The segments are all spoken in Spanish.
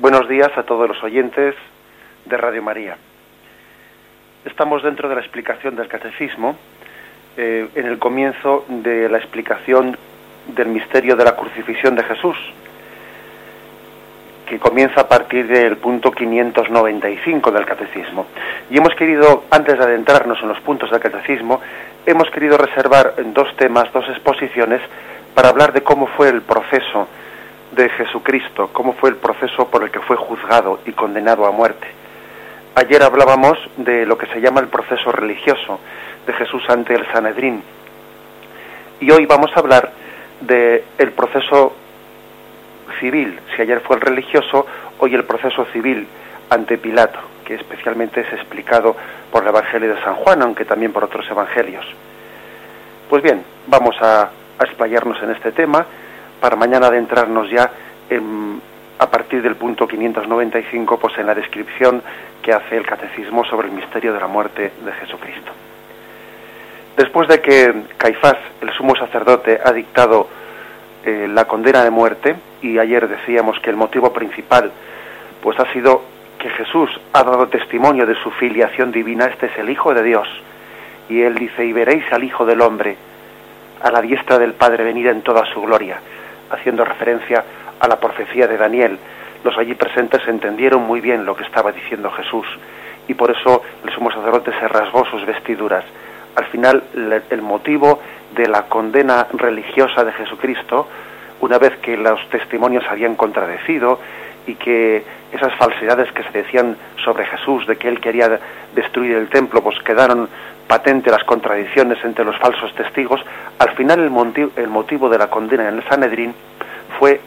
Buenos días a todos los oyentes de Radio María. Estamos dentro de la explicación del catecismo, eh, en el comienzo de la explicación del misterio de la crucifixión de Jesús, que comienza a partir del punto 595 del catecismo. Y hemos querido, antes de adentrarnos en los puntos del catecismo, hemos querido reservar dos temas, dos exposiciones, para hablar de cómo fue el proceso de Jesucristo, cómo fue el proceso por el que fue juzgado y condenado a muerte. Ayer hablábamos de lo que se llama el proceso religioso de Jesús ante el Sanedrín. Y hoy vamos a hablar del el proceso civil. Si ayer fue el religioso, hoy el proceso civil ante Pilato, que especialmente es explicado por el Evangelio de San Juan, aunque también por otros evangelios. Pues bien, vamos a, a explayarnos en este tema para mañana adentrarnos ya a partir del punto 595 pues en la descripción que hace el catecismo sobre el misterio de la muerte de Jesucristo. Después de que Caifás, el sumo sacerdote, ha dictado eh, la condena de muerte, y ayer decíamos que el motivo principal pues ha sido que Jesús ha dado testimonio de su filiación divina, este es el Hijo de Dios, y él dice, y veréis al Hijo del Hombre a la diestra del Padre venir en toda su gloria haciendo referencia a la profecía de Daniel. Los allí presentes entendieron muy bien lo que estaba diciendo Jesús y por eso el sumo sacerdote se rasgó sus vestiduras. Al final, el motivo de la condena religiosa de Jesucristo, una vez que los testimonios habían contradecido y que esas falsedades que se decían sobre Jesús, de que él quería destruir el templo, pues quedaron patentes las contradicciones entre los falsos testigos, al final el motivo, el motivo de la condena en el Sanedrín fue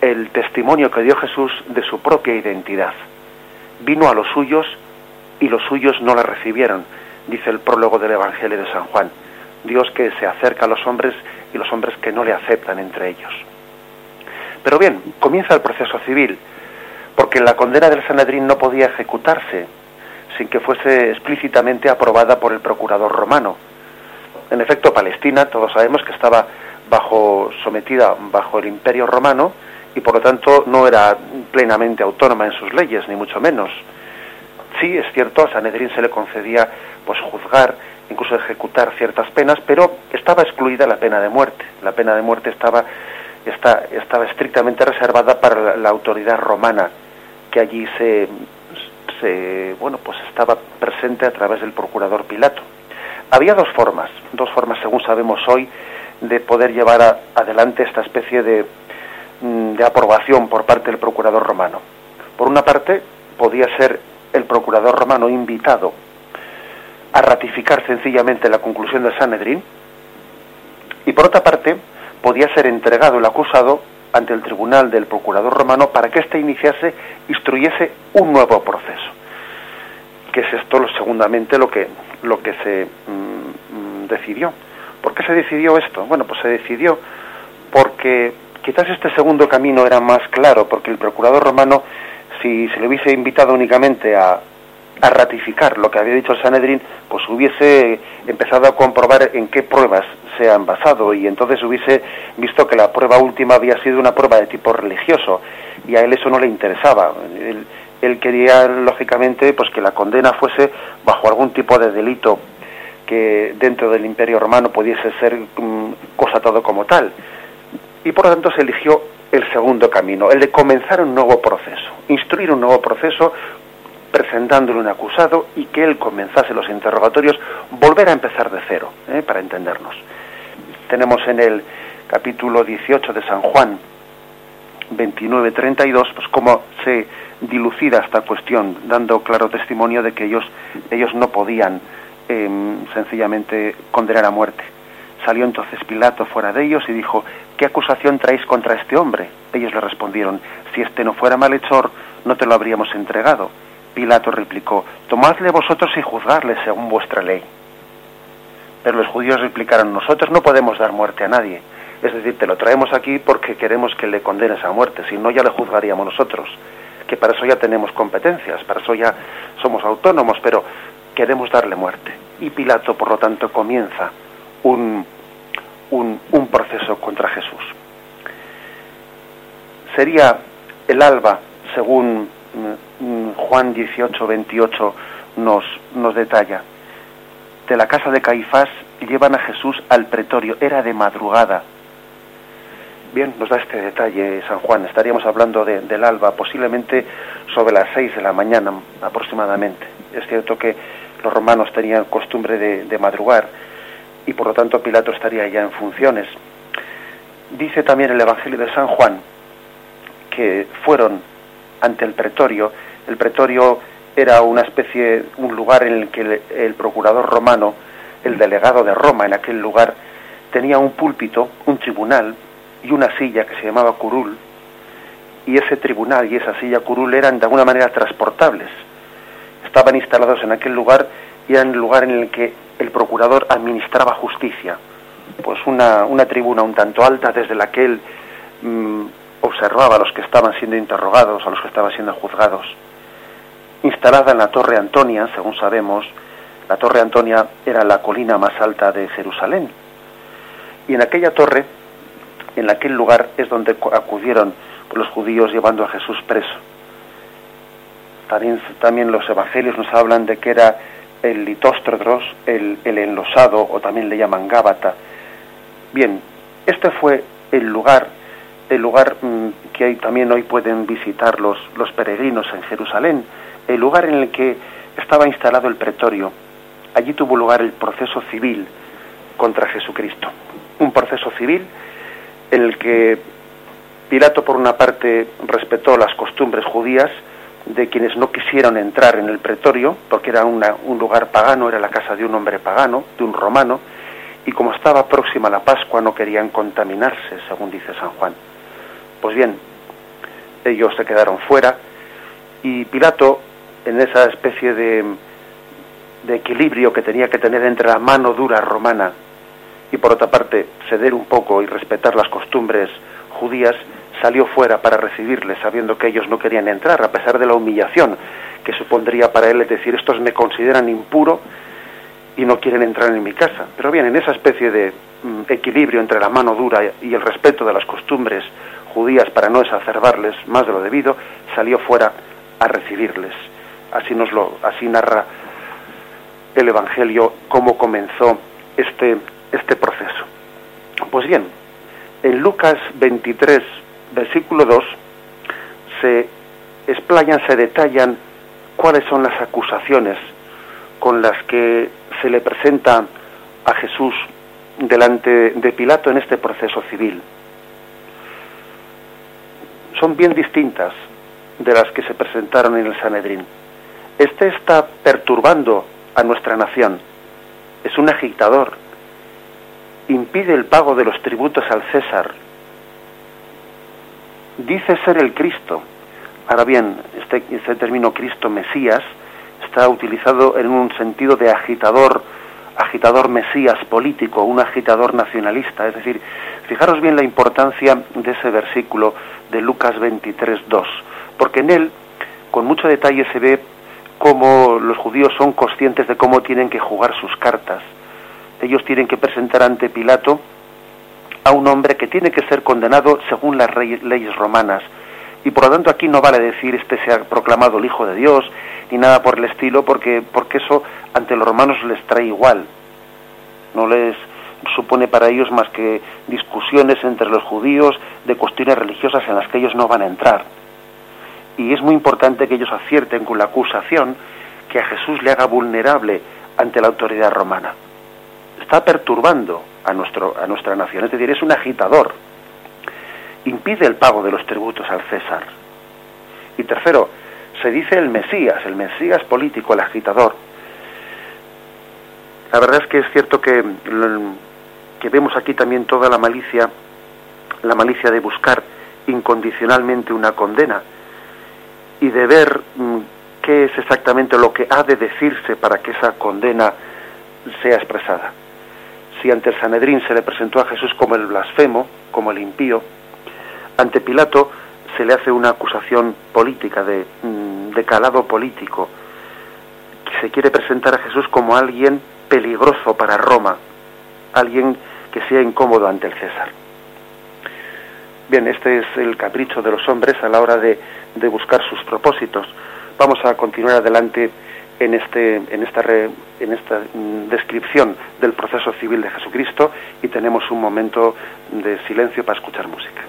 el testimonio que dio Jesús de su propia identidad. Vino a los suyos y los suyos no la recibieron, dice el prólogo del Evangelio de San Juan. Dios que se acerca a los hombres y los hombres que no le aceptan entre ellos. Pero bien, comienza el proceso civil, porque la condena del Sanedrín no podía ejecutarse sin que fuese explícitamente aprobada por el procurador romano. En efecto, Palestina, todos sabemos que estaba bajo sometida bajo el Imperio romano y por lo tanto no era plenamente autónoma en sus leyes, ni mucho menos. Sí, es cierto, a Sanedrín se le concedía pues juzgar, incluso ejecutar ciertas penas, pero estaba excluida la pena de muerte. La pena de muerte estaba estaba estrictamente reservada para la, autoridad romana, que allí se, se, bueno, pues estaba presente a través del procurador Pilato. Había dos formas, dos formas, según sabemos hoy, de poder llevar adelante esta especie de, mm, de aprobación por parte del procurador romano. Por una parte, podía ser el procurador romano invitado a ratificar sencillamente la conclusión del Sanedrín, y por otra parte, podía ser entregado el acusado ante el tribunal del procurador romano para que éste iniciase, instruyese un nuevo proceso. Que es esto, segundamente, lo que, lo que se mm, mm, decidió. ¿Por qué se decidió esto? Bueno, pues se decidió porque quizás este segundo camino era más claro, porque el procurador romano, si se le hubiese invitado únicamente a, a ratificar lo que había dicho el Sanedrín, pues hubiese empezado a comprobar en qué pruebas se han basado y entonces hubiese visto que la prueba última había sido una prueba de tipo religioso y a él eso no le interesaba. Él, quería, lógicamente, pues que la condena fuese bajo algún tipo de delito que dentro del Imperio Romano pudiese ser um, cosa todo como tal. Y por lo tanto se eligió el segundo camino, el de comenzar un nuevo proceso, instruir un nuevo proceso presentándole un acusado y que él comenzase los interrogatorios, volver a empezar de cero, ¿eh? para entendernos. Tenemos en el capítulo 18 de San Juan 29-32, pues cómo se dilucida esta cuestión, dando claro testimonio de que ellos, ellos no podían em, sencillamente condenar a muerte. Salió entonces Pilato fuera de ellos y dijo, ¿qué acusación traéis contra este hombre? Ellos le respondieron, si este no fuera malhechor, no te lo habríamos entregado. Pilato replicó, tomadle vosotros y juzgarle según vuestra ley. Pero los judíos replicaron, nosotros no podemos dar muerte a nadie. Es decir, te lo traemos aquí porque queremos que le condenes a muerte, si no ya le juzgaríamos nosotros, que para eso ya tenemos competencias, para eso ya somos autónomos, pero queremos darle muerte. Y Pilato, por lo tanto, comienza un, un, un proceso contra Jesús. Sería el alba según mm, Juan 18, 28 nos, nos detalla. De la casa de Caifás llevan a Jesús al pretorio, era de madrugada. Bien, nos da este detalle San Juan, estaríamos hablando del alba, posiblemente sobre las seis de la mañana aproximadamente. Es cierto que los romanos tenían costumbre de, de madrugar y por lo tanto Pilato estaría ya en funciones. Dice también el Evangelio de San Juan que fueron ante el pretorio. El pretorio era una especie, un lugar en el que el, procurador romano, el delegado de Roma en aquel lugar, tenía un púlpito, un tribunal y una silla que se llamaba curul. Y ese tribunal y esa silla curul eran de alguna manera transportables. Estaban instalados en aquel lugar y eran el lugar en el que el procurador administraba justicia. Pues una, una tribuna un tanto alta desde la que él mm, observaba a los que estaban siendo interrogados, a los que estaban siendo juzgados. Instalada en la Torre Antonia, según sabemos, la Torre Antonia era la colina más alta de Jerusalén. Y en aquella torre, en aquel lugar, es donde acudieron los judíos llevando a Jesús preso. También, también los evangelios nos hablan de que era el litóstrodros, el, el enlosado, o también le llaman Gábata. Bien, este fue el lugar el lugar mm, que también hoy pueden visitar los, los peregrinos en Jerusalén, el lugar en el que estaba instalado el pretorio. Allí tuvo lugar el proceso civil contra Jesucristo. Un proceso civil en el que Pilato, por una parte, respetó las costumbres judías de quienes no quisieron entrar en el pretorio, porque era un lugar pagano, era la casa de un hombre pagano, de un romano, y como estaba próxima la Pascua no querían contaminarse, según dice San Juan. Pues bien, ellos se quedaron fuera y Pilato, en esa especie de, equilibrio que tenía que tener entre la mano dura romana y por otra parte ceder un poco y respetar las costumbres judías, salió fuera para recibirles, sabiendo que ellos no querían entrar, a pesar de la humillación que supondría para él, es decir, estos me consideran impuro y no quieren entrar en mi casa. Pero bien, en esa especie de mm, equilibrio entre la mano dura y el respeto de las costumbres judías para no exacerbarles más de lo debido, salió fuera a recibirles. Así nos lo, así narra el Evangelio cómo comenzó este, este proceso. Pues bien, en Lucas 23, versículo 2, se explayan, se detallan cuáles son las acusaciones con las que se le presenta a Jesús delante de Pilato en este proceso civil son bien distintas de las que se presentaron en el Sanedrín. Este está perturbando a nuestra nación. Es un agitador. Impide el pago de los tributos al César. Dice ser el Cristo. Ahora bien, este, este término Cristo Mesías está utilizado en un sentido de agitador, agitador Mesías político, un agitador nacionalista. Es decir, fijaros bien la importancia de ese versículo de Lucas 23, 2, porque en él, con mucho detalle, se ve cómo los judíos son conscientes de cómo tienen que jugar sus cartas. Ellos tienen que presentar ante Pilato a un hombre que tiene que ser condenado según las leyes romanas. Y por lo tanto aquí no vale decir este se ha proclamado el Hijo de Dios, ni nada por el estilo, porque, porque eso ante los romanos les trae igual. No les, supone para ellos más que discusiones entre los judíos de cuestiones religiosas en las que ellos no van a entrar. Y es muy importante que ellos acierten con la acusación que a Jesús le haga vulnerable ante la autoridad romana. Está perturbando a, nuestro, a nuestra nación, es decir, es un agitador. Impide el pago de los tributos al César. Y tercero, se dice el Mesías, el Mesías político, el agitador. La verdad es que es cierto que que vemos aquí también toda la malicia, la malicia de buscar incondicionalmente una condena y de ver mm, qué es exactamente lo que ha de decirse para que esa condena sea expresada. Si ante el Sanedrín se le presentó a Jesús como el blasfemo, como el impío, ante Pilato se le hace una acusación política, de, mm, de calado político. Se quiere presentar a Jesús como alguien peligroso para Roma, alguien que sea incómodo ante el César. Bien, este es el capricho de los hombres a la hora de, buscar sus propósitos. Vamos a continuar adelante en, este, en, esta, en esta mm, descripción del proceso civil de Jesucristo y tenemos un momento de silencio para escuchar música.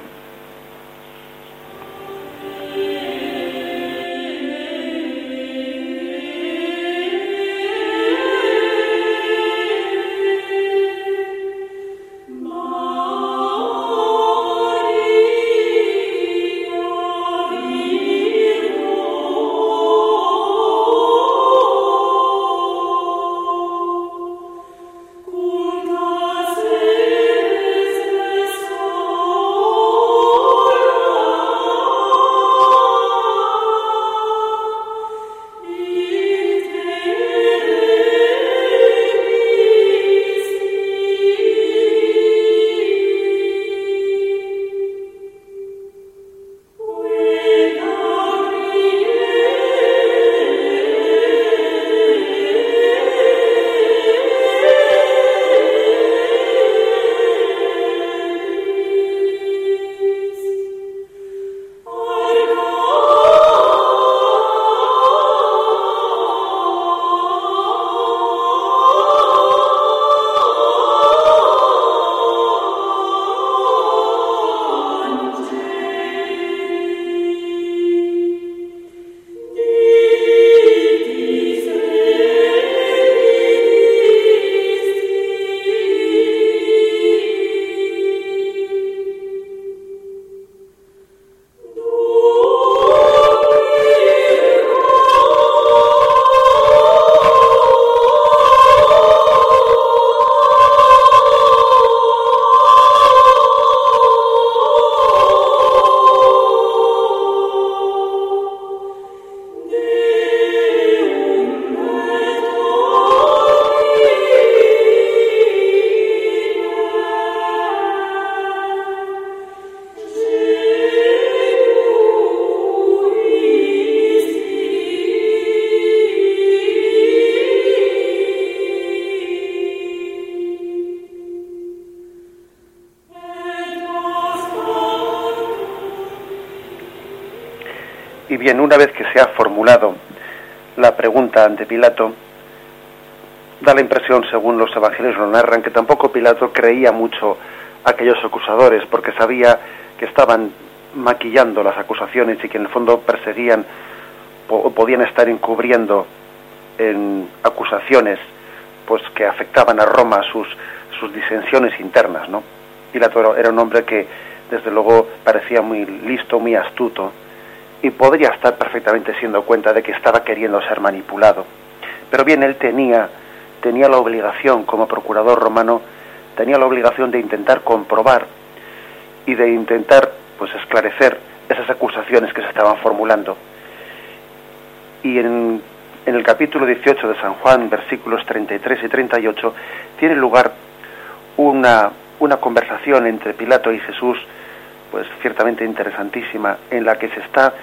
Bien, una vez que se ha formulado la pregunta ante Pilato, da la impresión, según los evangelios lo narran, que tampoco Pilato creía mucho a aquellos acusadores, porque sabía que estaban maquillando las acusaciones y que en el fondo perseguían o podían estar encubriendo en acusaciones pues que afectaban a Roma sus, sus disensiones internas, ¿no? Pilato era un hombre que desde luego parecía muy listo, muy astuto, y podría estar perfectamente siendo cuenta de que estaba queriendo ser manipulado. Pero bien, él tenía, tenía la obligación, como procurador romano, tenía la obligación de intentar comprobar y de intentar pues esclarecer esas acusaciones que se estaban formulando. Y en, en el capítulo 18 de San Juan, versículos 33 y 38, tiene lugar una, una conversación entre Pilato y Jesús, pues ciertamente interesantísima, en la que se está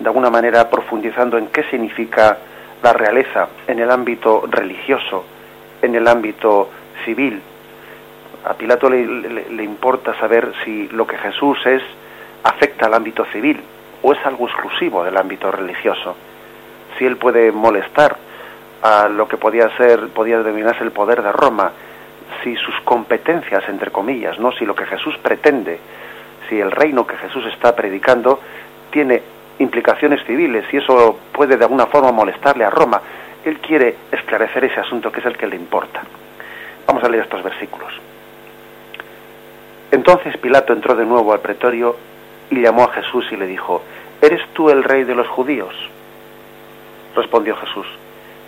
de alguna manera profundizando en qué significa la realeza en el ámbito religioso, en el ámbito civil. A Pilato le, importa saber si lo que Jesús es afecta al ámbito civil o es algo exclusivo del ámbito religioso. Si él puede molestar a lo que podía ser, podía denominarse el poder de Roma, si sus competencias, entre comillas, no, si lo que Jesús pretende, si el reino que Jesús está predicando tiene implicaciones civiles y eso puede de alguna forma molestarle a Roma. Él quiere esclarecer ese asunto que es el que le importa. Vamos a leer estos versículos. Entonces Pilato entró de nuevo al pretorio y llamó a Jesús y le dijo, ¿Eres tú el rey de los judíos? Respondió Jesús,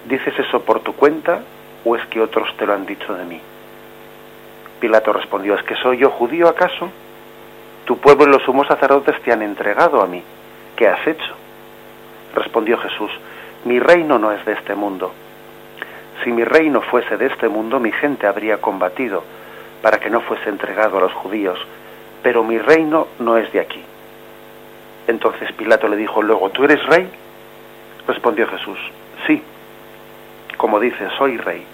¿dices eso por tu cuenta o es que otros te lo han dicho de mí? Pilato respondió, ¿es que soy yo judío acaso? Tu pueblo y los sumos sacerdotes te han entregado a mí. ¿Qué has hecho? Respondió Jesús, mi reino no es de este mundo. Si mi reino fuese de este mundo, mi gente habría combatido para que no fuese entregado a los judíos, pero mi reino no es de aquí. Entonces Pilato le dijo luego, ¿tú eres rey? Respondió Jesús, sí, como dices, soy rey.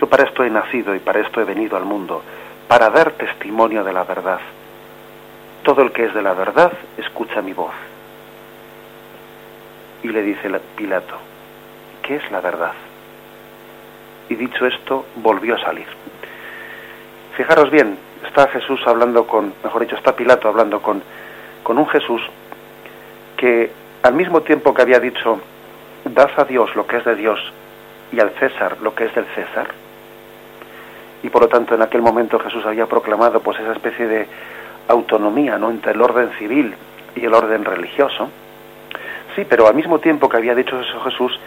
Yo para esto he nacido y para esto he venido al mundo, para dar testimonio de la verdad. Todo el que es de la verdad escucha mi voz. y le dice Pilato, ¿qué es la verdad? Y dicho esto, volvió a salir. Fijaros bien, está Jesús hablando con, mejor dicho, está Pilato hablando con, con un Jesús que al mismo tiempo que había dicho, dad a Dios lo que es de Dios y al César lo que es del César, y por lo tanto en aquel momento Jesús había proclamado pues esa especie de autonomía ¿no? entre el orden civil y el orden religioso. Sí, pero al mismo tiempo que había dicho eso Jesús,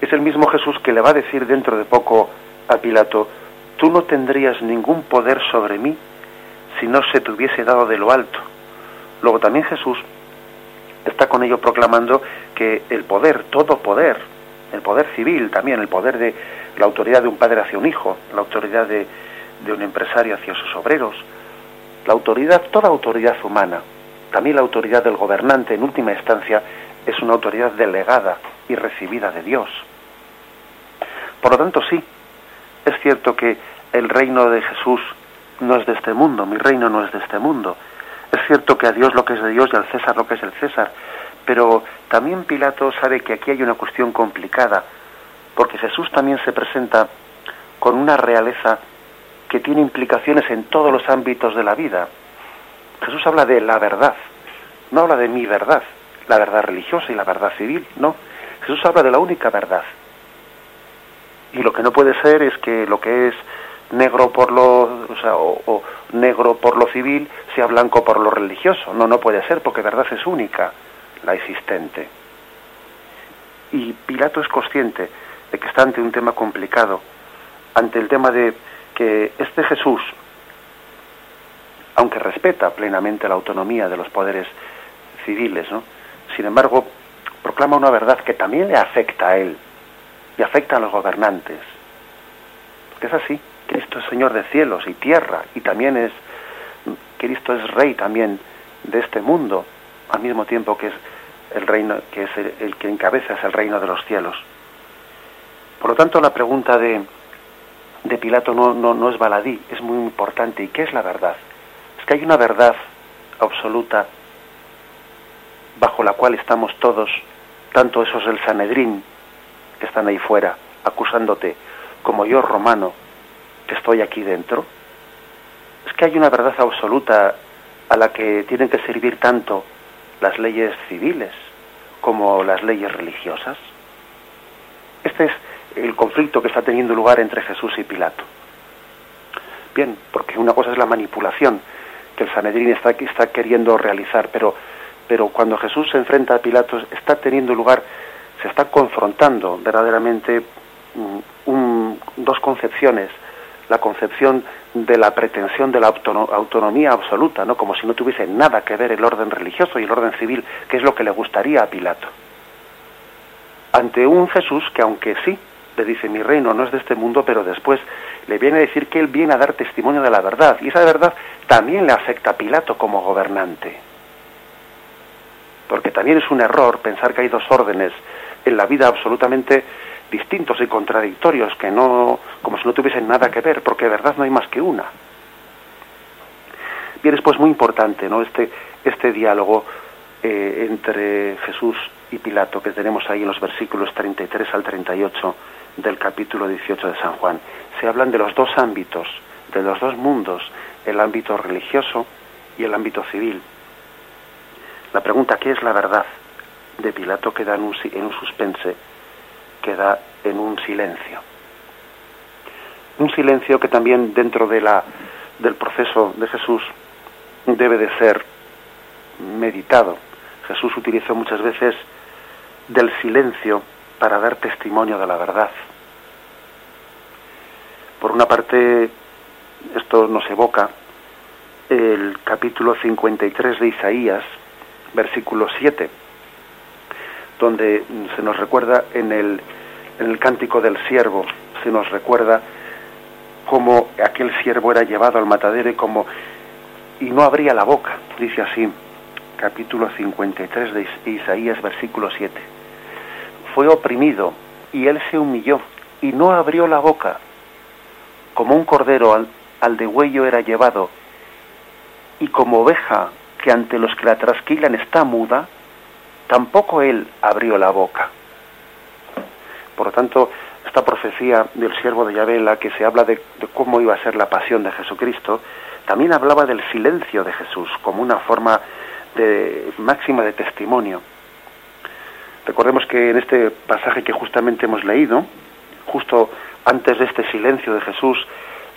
es el mismo Jesús que le va a decir dentro de poco a Pilato, tú no tendrías ningún poder sobre mí si no se te hubiese dado de lo alto. Luego también Jesús está con ello proclamando que el poder, todo poder, el poder civil también, el poder de la autoridad de un padre hacia un hijo, la autoridad de, de un empresario hacia sus obreros, la autoridad, toda autoridad humana, también la autoridad del gobernante en última instancia es una autoridad delegada y recibida de Dios. Por lo tanto, sí, es cierto que el reino de Jesús no es de este mundo, mi reino no es de este mundo. Es cierto que a Dios lo que es de Dios y al César lo que es el César, pero también Pilato sabe que aquí hay una cuestión complicada, porque Jesús también se presenta con una realeza que tiene implicaciones en todos los ámbitos de la vida. Jesús habla de la verdad, no habla de mi verdad, la verdad religiosa y la verdad civil, no. Jesús habla de la única verdad. Y lo que no puede ser es que lo que es negro por lo, o, sea, o, negro por lo civil sea blanco por lo religioso. No, no puede ser, porque verdad es única, la existente. Y Pilato es consciente de que está ante un tema complicado, ante el tema de que este Jesús, aunque respeta plenamente la autonomía de los poderes civiles, ¿no? sin embargo, proclama una verdad que también le afecta a él y afecta a los gobernantes. Porque es así, Cristo es Señor de cielos y tierra y también es, Cristo es Rey también de este mundo, al mismo tiempo que es el reino, que es el, que encabeza es el reino de los cielos. Por lo tanto, la pregunta de, de Pilato no, no, no es baladí, es muy importante. ¿Y qué es la verdad? Es que hay una verdad absoluta bajo la cual estamos todos, tanto esos del Sanedrín que están ahí fuera, acusándote, como yo, romano, que estoy aquí dentro. Es que hay una verdad absoluta a la que tienen que servir tanto las leyes civiles como las leyes religiosas. Este es el conflicto que está teniendo lugar entre Jesús y Pilato. Bien, porque una cosa es la manipulación que el Sanedrín está, está queriendo realizar, pero, pero cuando Jesús se enfrenta a Pilato está teniendo lugar, se está confrontando verdaderamente mm, dos concepciones, la concepción de la pretensión de la autonomía absoluta, ¿no? como si no tuviese nada que ver el orden religioso y el orden civil, que es lo que le gustaría a Pilato. Ante un Jesús que aunque sí le dice mi reino no es de este mundo, pero después le viene a decir que él viene a dar testimonio de la verdad, y esa verdad también le afecta a Pilato como gobernante. Porque también es un error pensar que hay dos órdenes en la vida absolutamente distintos y contradictorios, que no, como si no tuviesen nada que ver, porque de verdad no hay más que una. Bien, es pues muy importante, ¿no? Este, este diálogo eh, entre Jesús y Pilato que tenemos ahí en los versículos 33 al 38 del capítulo 18 de San Juan. Se hablan de los dos ámbitos, de los dos mundos, el ámbito religioso y el ámbito civil. La pregunta, ¿qué es la verdad? de Pilato queda en un, en un suspense, queda en un silencio. Un silencio que también dentro de la, del proceso de Jesús debe de ser meditado. Jesús utilizó muchas veces del silencio para dar testimonio de la verdad. Por una parte, esto nos evoca el capítulo 53 de Isaías, versículo 7, donde se nos recuerda en el, en el cántico del siervo, se nos recuerda cómo aquel siervo era llevado al matadero y como y no abría la boca, dice así, capítulo 53 de Isaías, versículo 7 fue oprimido y él se humilló y no abrió la boca. Como un cordero al, al degüello era llevado y como oveja que ante los que la trasquilan está muda, tampoco él abrió la boca. Por lo tanto, esta profecía del siervo de Yahvé en la que se habla de, cómo iba a ser la pasión de Jesucristo, también hablaba del silencio de Jesús como una forma de, máxima de testimonio. Recordemos que en este pasaje que justamente hemos leído, justo antes de este silencio de Jesús,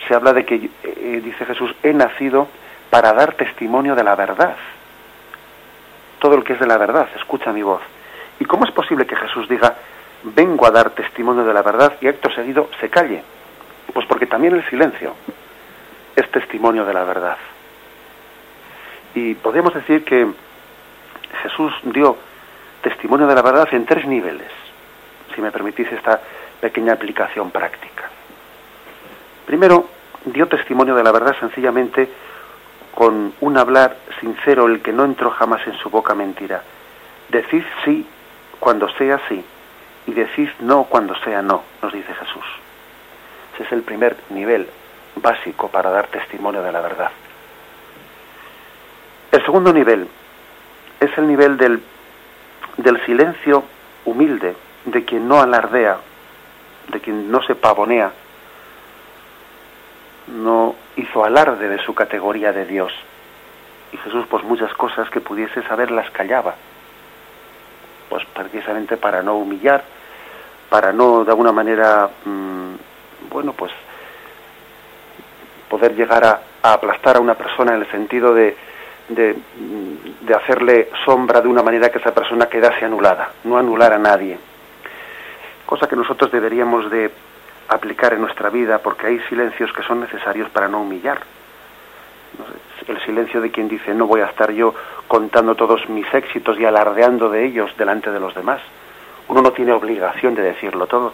se habla de que, eh, dice Jesús, he nacido para dar testimonio de la verdad. Todo el que es de la verdad, escucha mi voz. ¿Y cómo es posible que Jesús diga, vengo a dar testimonio de la verdad y acto seguido se calle? Pues porque también el silencio es testimonio de la verdad. Y podemos decir que Jesús dio testimonio de la verdad en tres niveles, si me permitís esta pequeña aplicación práctica. Primero, dio testimonio de la verdad sencillamente con un hablar sincero, el que no entró jamás en su boca mentira. Decid sí cuando sea sí y decid no cuando sea no, nos dice Jesús. Ese es el primer nivel básico para dar testimonio de la verdad. El segundo nivel es el nivel del, del silencio humilde, de quien no alardea, de quien no se pavonea, no hizo alarde de su categoría de Dios. Y Jesús, pues muchas cosas que pudiese saber las callaba, pues precisamente para no humillar, para no de alguna manera, mm, bueno, pues poder llegar a, aplastar a una persona en el sentido de, de, hacerle sombra de una manera que esa persona quedase anulada, no anular a nadie. Cosa que nosotros deberíamos de aplicar en nuestra vida porque hay silencios que son necesarios para no humillar. El silencio de quien dice no voy a estar yo contando todos mis éxitos y alardeando de ellos delante de los demás. Uno no tiene obligación de decirlo todo.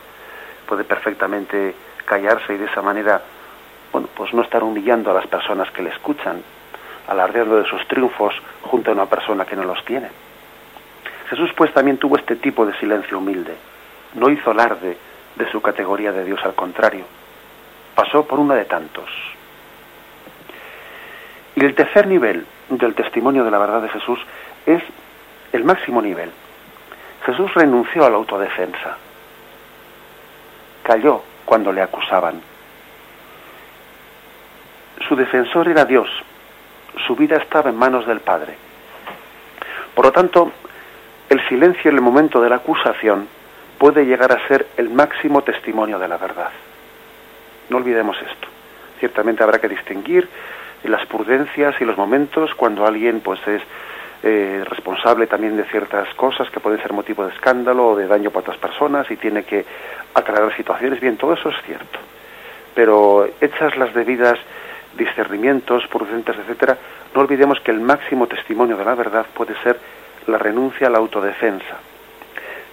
Puede perfectamente callarse y de esa manera, bueno, pues no estar humillando a las personas que le escuchan, alardeando de sus triunfos junto a una persona que no los tiene. Jesús pues también tuvo este tipo de silencio humilde. No hizo alarde de su categoría de Dios, al contrario, pasó por uno de tantos. Y el tercer nivel del testimonio de la verdad de Jesús es el máximo nivel. Jesús renunció a la autodefensa, cayó cuando le acusaban. Su defensor era Dios, su vida estaba en manos del Padre. Por lo tanto, el silencio en el momento de la acusación puede llegar a ser el máximo testimonio de la verdad. No olvidemos esto. Ciertamente habrá que distinguir las prudencias y los momentos cuando alguien pues es eh, responsable también de ciertas cosas que pueden ser motivo de escándalo o de daño para otras personas y tiene que aclarar situaciones. Bien, todo eso es cierto. Pero hechas las debidas discernimientos, prudentes, etcétera, no olvidemos que el máximo testimonio de la verdad puede ser la renuncia a la autodefensa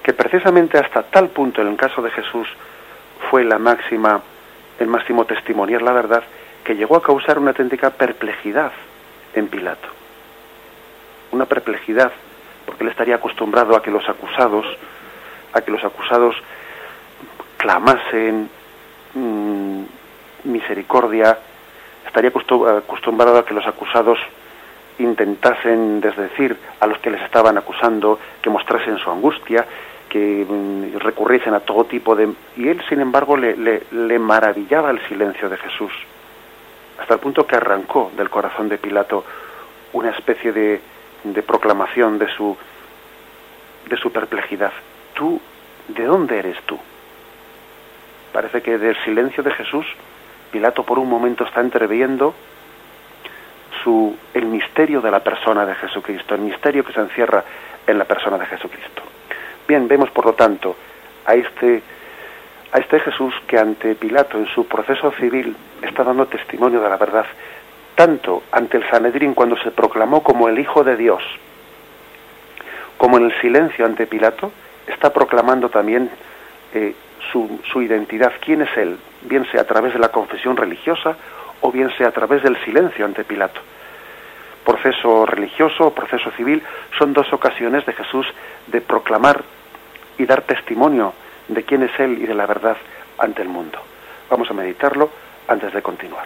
que precisamente hasta tal punto en el caso de Jesús fue la máxima, el máximo testimoniar la verdad, que llegó a causar una auténtica perplejidad en Pilato. Una perplejidad, porque él estaría acostumbrado a que los acusados, a que los acusados clamasen mm, misericordia, estaría acostumbrado a que los acusados intentasen desdecir a los que les estaban acusando, que mostrasen su angustia, que mm, recurriesen a todo tipo de... Y él, sin embargo, le, maravillaba el silencio de Jesús, hasta el punto que arrancó del corazón de Pilato una especie de, de proclamación de su, de su perplejidad. ¿Tú, de dónde eres tú? Parece que del silencio de Jesús, Pilato por un momento está entreviendo su, el misterio de la persona de Jesucristo, el misterio que se encierra en la persona de Jesucristo. Bien, vemos por lo tanto a este, a este Jesús que ante Pilato en su proceso civil está dando testimonio de la verdad, tanto ante el Sanedrín cuando se proclamó como el Hijo de Dios, como en el silencio ante Pilato, está proclamando también eh, su identidad, quién es Él, bien sea a través de la confesión religiosa o bien sea a través del silencio ante Pilato proceso religioso o proceso civil son dos ocasiones de Jesús de proclamar y dar testimonio de quién es Él y de la verdad ante el mundo. Vamos a meditarlo antes de continuar.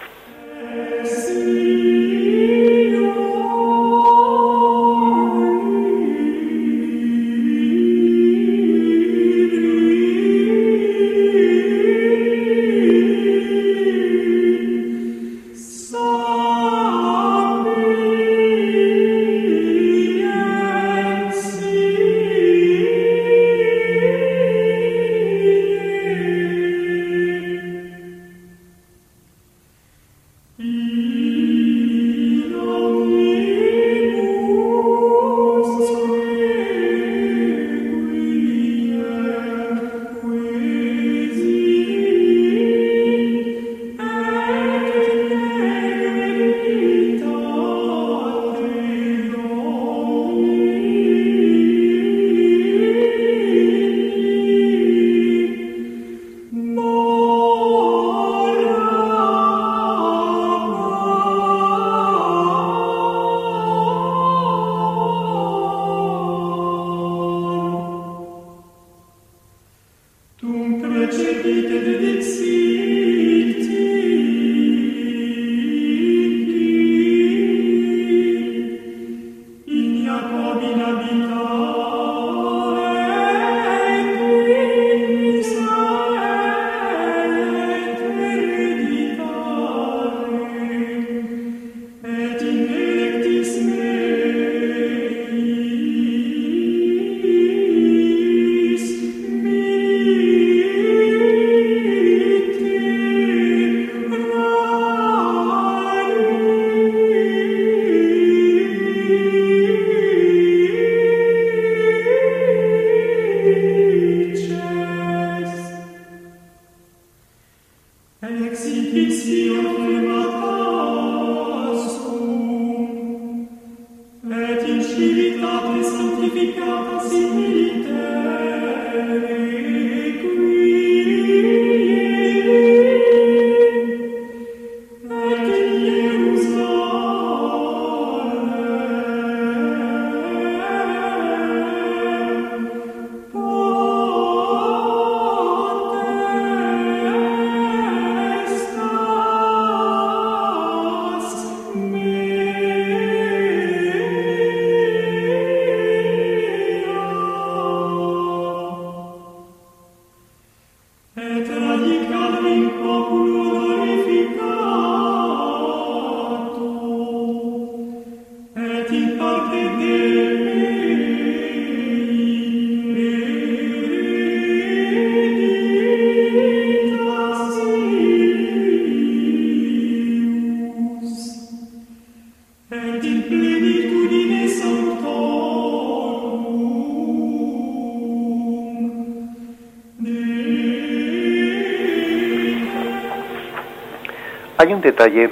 Un detalle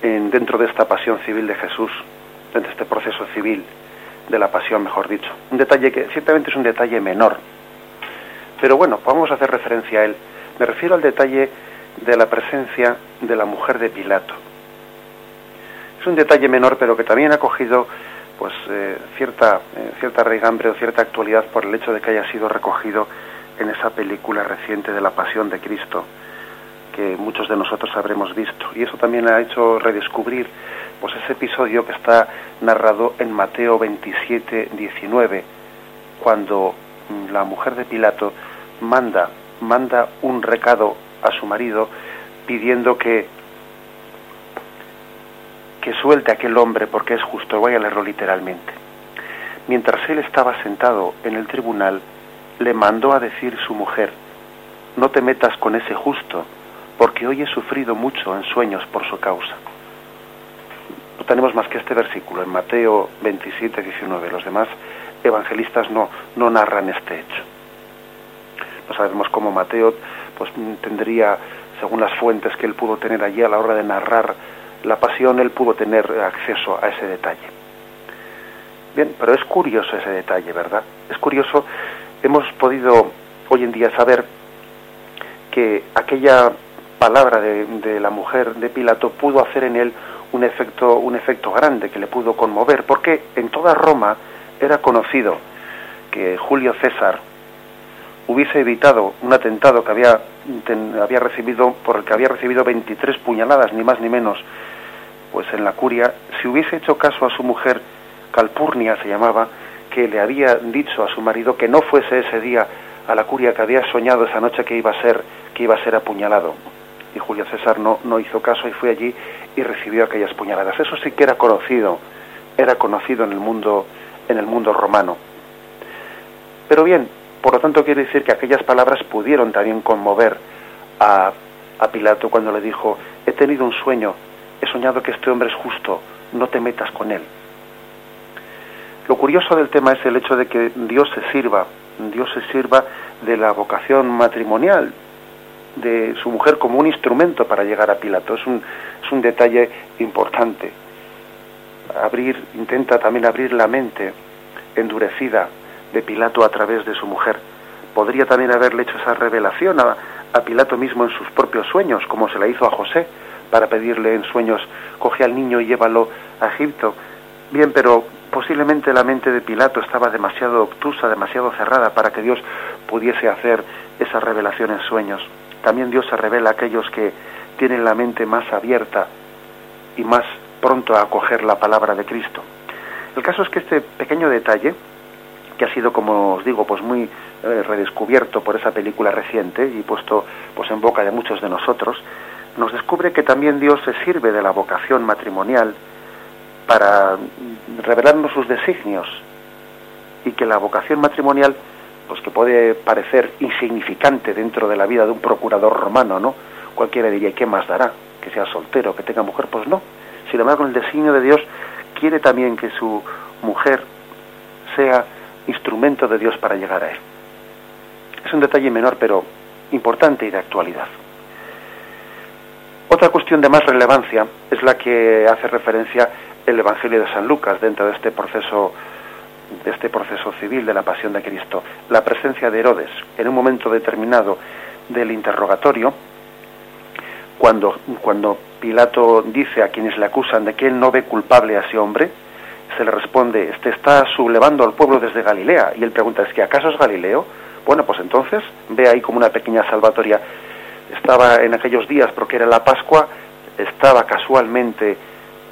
dentro de esta pasión civil de Jesús, dentro de este proceso civil de la pasión, mejor dicho. Un detalle que ciertamente es un detalle menor, pero bueno, vamos a hacer referencia a él. Me refiero al detalle de la presencia de la mujer de Pilato. Es un detalle menor, pero que también ha cogido pues eh, cierta eh, cierta regambre o cierta actualidad por el hecho de que haya sido recogido en esa película reciente de la Pasión de Cristo que muchos de nosotros habremos visto. Y eso también ha hecho redescubrir pues ese episodio que está narrado en Mateo 27, 19, cuando mm, la mujer de Pilato manda, manda un recado a su marido pidiendo que, que suelte a aquel hombre porque es justo, voy a leerlo literalmente. Mientras él estaba sentado en el tribunal, le mandó a decir su mujer, no te metas con ese justo, porque hoy he sufrido mucho en sueños por su causa. No tenemos más que este versículo en Mateo 27, 19. Los demás evangelistas no, no narran este hecho. No sabemos cómo Mateo pues, tendría, según las fuentes que él pudo tener allí a la hora de narrar la pasión, él pudo tener acceso a ese detalle. Bien, pero es curioso ese detalle, ¿verdad? Es curioso, hemos podido hoy en día saber que aquella palabra de, la mujer de Pilato pudo hacer en él un efecto, un efecto grande que le pudo conmover, porque en toda Roma era conocido que Julio César hubiese evitado un atentado que había, había recibido, por el que había recibido 23 puñaladas, ni más ni menos, pues en la curia, si hubiese hecho caso a su mujer, Calpurnia se llamaba, que le había dicho a su marido que no fuese ese día a la curia, que había soñado esa noche que iba a ser, que iba a ser apuñalado y Julio César no, no hizo caso y fue allí y recibió aquellas puñaladas. Eso sí que era conocido, era conocido en el mundo, en el mundo romano. Pero bien, por lo tanto quiere decir que aquellas palabras pudieron también conmover a, a Pilato cuando le dijo, he tenido un sueño, he soñado que este hombre es justo, no te metas con él. Lo curioso del tema es el hecho de que Dios se sirva, Dios se sirva de la vocación matrimonial, de su mujer como un instrumento para llegar a Pilato. Es un, es un detalle importante. Abrir, intenta también abrir la mente endurecida de Pilato a través de su mujer. Podría también haberle hecho esa revelación a, a Pilato mismo en sus propios sueños, como se la hizo a José, para pedirle en sueños, coge al niño y llévalo a Egipto. Bien, pero posiblemente la mente de Pilato estaba demasiado obtusa, demasiado cerrada para que Dios pudiese hacer esa revelación en sueños. También Dios se revela a aquellos que tienen la mente más abierta y más pronto a acoger la palabra de Cristo. El caso es que este pequeño detalle, que ha sido, como os digo, pues muy eh, redescubierto por esa película reciente y puesto pues en boca de muchos de nosotros, nos descubre que también Dios se sirve de la vocación matrimonial para revelarnos sus designios y que la vocación matrimonial pues que puede parecer insignificante dentro de la vida de un procurador romano, ¿no? Cualquiera diría, ¿y qué más dará? Que sea soltero, que tenga mujer, pues no. Sin embargo, el designio de Dios quiere también que su mujer sea instrumento de Dios para llegar a él. Es un detalle menor, pero importante y de actualidad. Otra cuestión de más relevancia es la que hace referencia el Evangelio de San Lucas dentro de este proceso de este proceso civil de la pasión de Cristo, la presencia de Herodes en un momento determinado del interrogatorio, cuando, cuando Pilato dice a quienes le acusan de que él no ve culpable a ese hombre, se le responde, este está sublevando al pueblo desde Galilea, y él pregunta, ¿es que acaso es Galileo? Bueno, pues entonces ve ahí como una pequeña salvatoria. Estaba en aquellos días, porque era la Pascua, estaba casualmente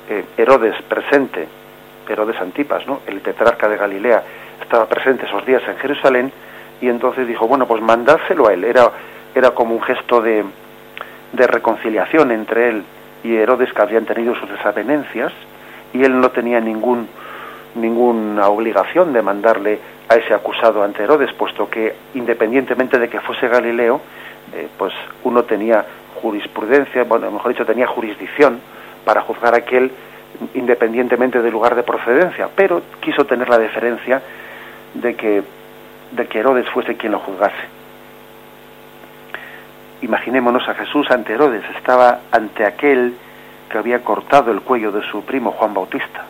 eh, Herodes presente Herodes Antipas, ¿no? el tetrarca de Galilea, estaba presente esos días en Jerusalén y entonces dijo, bueno, pues mandárselo a él. Era, era como un gesto de, de reconciliación entre él y Herodes que habían tenido sus desavenencias y él no tenía ningún, ninguna obligación de mandarle a ese acusado ante Herodes, puesto que independientemente de que fuese Galileo, eh, pues uno tenía jurisprudencia, bueno, mejor dicho, tenía jurisdicción para juzgar a aquel independientemente del lugar de procedencia, pero quiso tener la deferencia de que, de que Herodes fuese quien lo juzgase. Imaginémonos a Jesús ante Herodes, estaba ante aquel que había cortado el cuello de su primo Juan Bautista.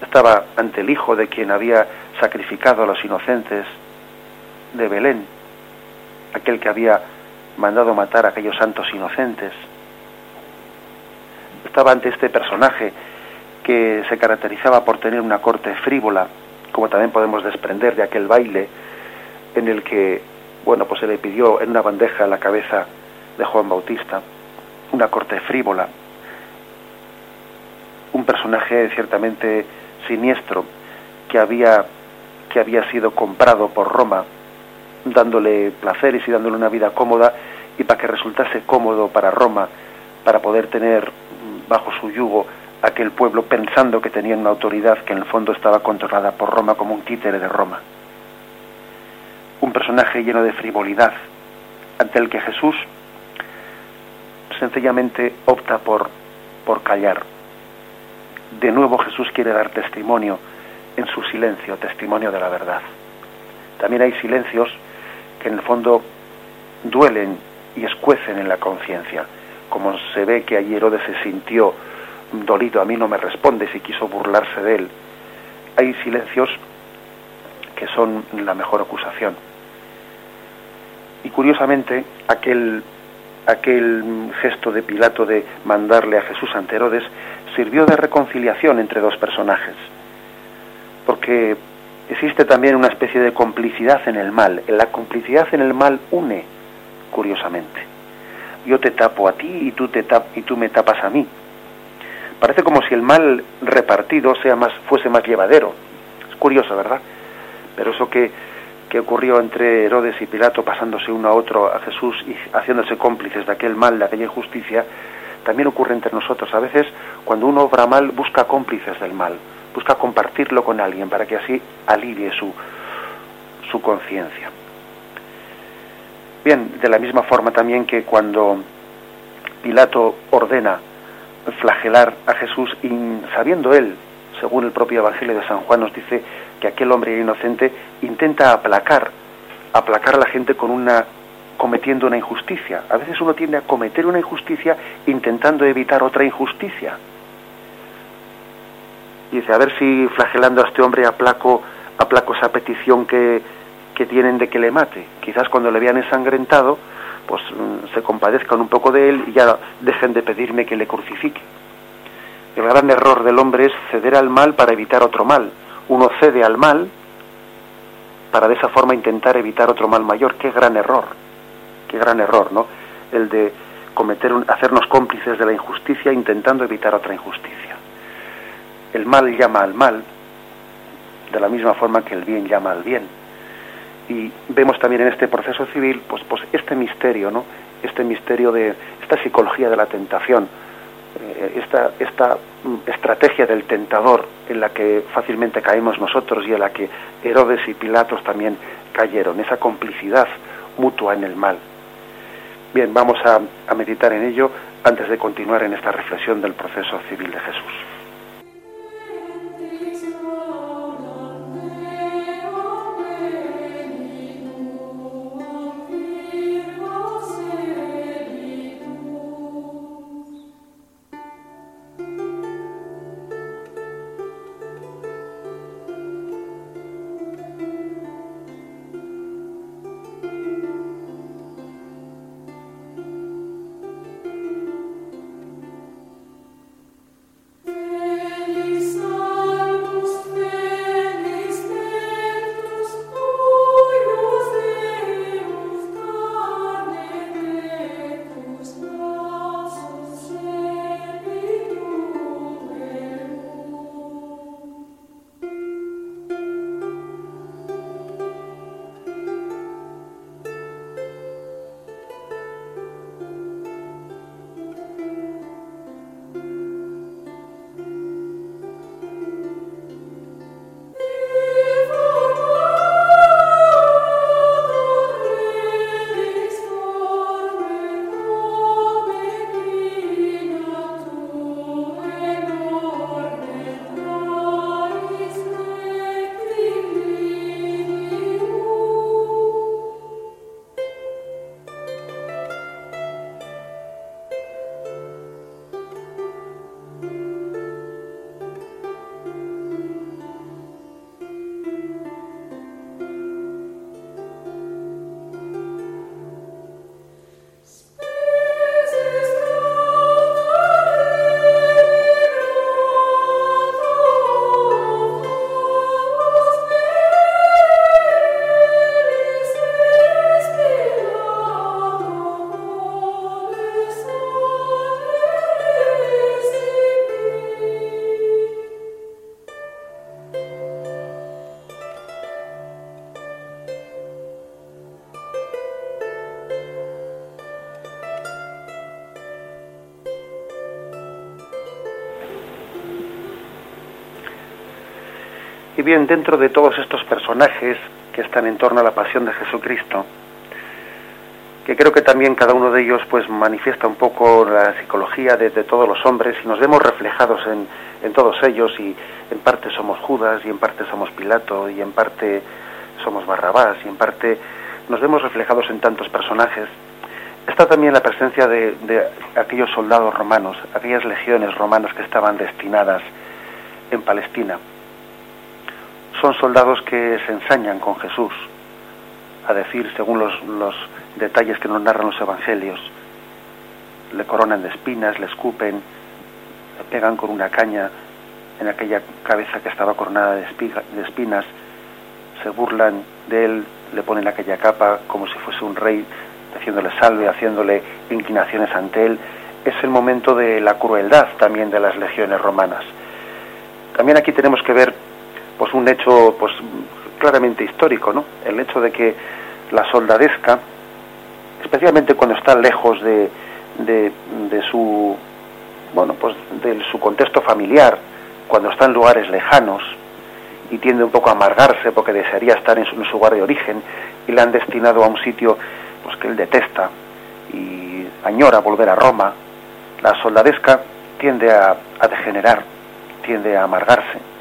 Estaba ante el hijo de quien había sacrificado a los inocentes de Belén, aquel que había mandado matar a aquellos santos inocentes estaba ante este personaje que se caracterizaba por tener una corte frívola, como también podemos desprender de aquel baile en el que, bueno, pues se le pidió en una bandeja la cabeza de Juan Bautista, una corte frívola, un personaje ciertamente siniestro que había que había sido comprado por Roma, dándole placeres y dándole una vida cómoda y para que resultase cómodo para Roma, para poder tener bajo su yugo aquel pueblo pensando que tenían una autoridad que en el fondo estaba controlada por Roma como un títere de Roma. Un personaje lleno de frivolidad ante el que Jesús sencillamente opta por, por callar. De nuevo Jesús quiere dar testimonio en su silencio, testimonio de la verdad. También hay silencios que en el fondo duelen y escuecen en la conciencia como se ve que ayer Herodes se sintió dolido, a mí no me responde si quiso burlarse de él. Hay silencios que son la mejor acusación. Y curiosamente, aquel, aquel gesto de Pilato de mandarle a Jesús ante Herodes sirvió de reconciliación entre dos personajes, porque existe también una especie de complicidad en el mal. La complicidad en el mal une, curiosamente yo te tapo a ti y tú, te tap y tú me tapas a mí. Parece como si el mal repartido sea más, fuese más llevadero. Es curioso, ¿verdad? Pero eso que, que ocurrió entre Herodes y Pilato, pasándose uno a otro a Jesús y haciéndose cómplices de aquel mal, de aquella injusticia, también ocurre entre nosotros. A veces, cuando uno obra mal, busca cómplices del mal, busca compartirlo con alguien para que así alivie su, su conciencia. Bien, de la misma forma también que cuando Pilato ordena flagelar a Jesús, y sabiendo él, según el propio Evangelio de San Juan nos dice que aquel hombre inocente intenta aplacar, aplacar a la gente con una cometiendo una injusticia. A veces uno tiende a cometer una injusticia intentando evitar otra injusticia. Y dice, a ver si flagelando a este hombre aplaco, aplaco esa petición que, tienen de que le mate. Quizás cuando le vean ensangrentado, pues mm, se compadezcan un poco de él y ya dejen de pedirme que le crucifique. El gran error del hombre es ceder al mal para evitar otro mal. Uno cede al mal para de esa forma intentar evitar otro mal mayor. Qué gran error, qué gran error, ¿no? El de cometer un, hacernos cómplices de la injusticia intentando evitar otra injusticia. El mal llama al mal de la misma forma que el bien llama al bien. Y vemos también en este proceso civil pues, pues este misterio, ¿no? Este misterio de esta psicología de la tentación, eh, esta, esta mm, estrategia del tentador en la que fácilmente caemos nosotros y en la que Herodes y Pilatos también cayeron, esa complicidad mutua en el mal. Bien, vamos a, a meditar en ello antes de continuar en esta reflexión del proceso civil de Jesús. Y bien, dentro de todos estos personajes que están en torno a la pasión de Jesucristo, que creo que también cada uno de ellos pues manifiesta un poco la psicología de, todos los hombres y nos vemos reflejados en, en, todos ellos y en parte somos Judas y en parte somos Pilato y en parte somos Barrabás y en parte nos vemos reflejados en tantos personajes. Está también la presencia de, de aquellos soldados romanos, aquellas legiones romanas que estaban destinadas en Palestina son soldados que se ensañan con Jesús, a decir, según los, detalles que nos narran los evangelios, le coronan de espinas, le escupen, le pegan con una caña en aquella cabeza que estaba coronada de, de espinas, se burlan de él, le ponen aquella capa como si fuese un rey, haciéndole salve, haciéndole inclinaciones ante él. Es el momento de la crueldad también de las legiones romanas. También aquí tenemos que ver pues un hecho pues claramente histórico, ¿no? El hecho de que la soldadesca, especialmente cuando está lejos de, de, su bueno pues de su contexto familiar, cuando está en lugares lejanos y tiende un poco a amargarse porque desearía estar en su, lugar de origen y le han destinado a un sitio pues que él detesta y añora volver a Roma, la soldadesca tiende a, a degenerar, tiende a amargarse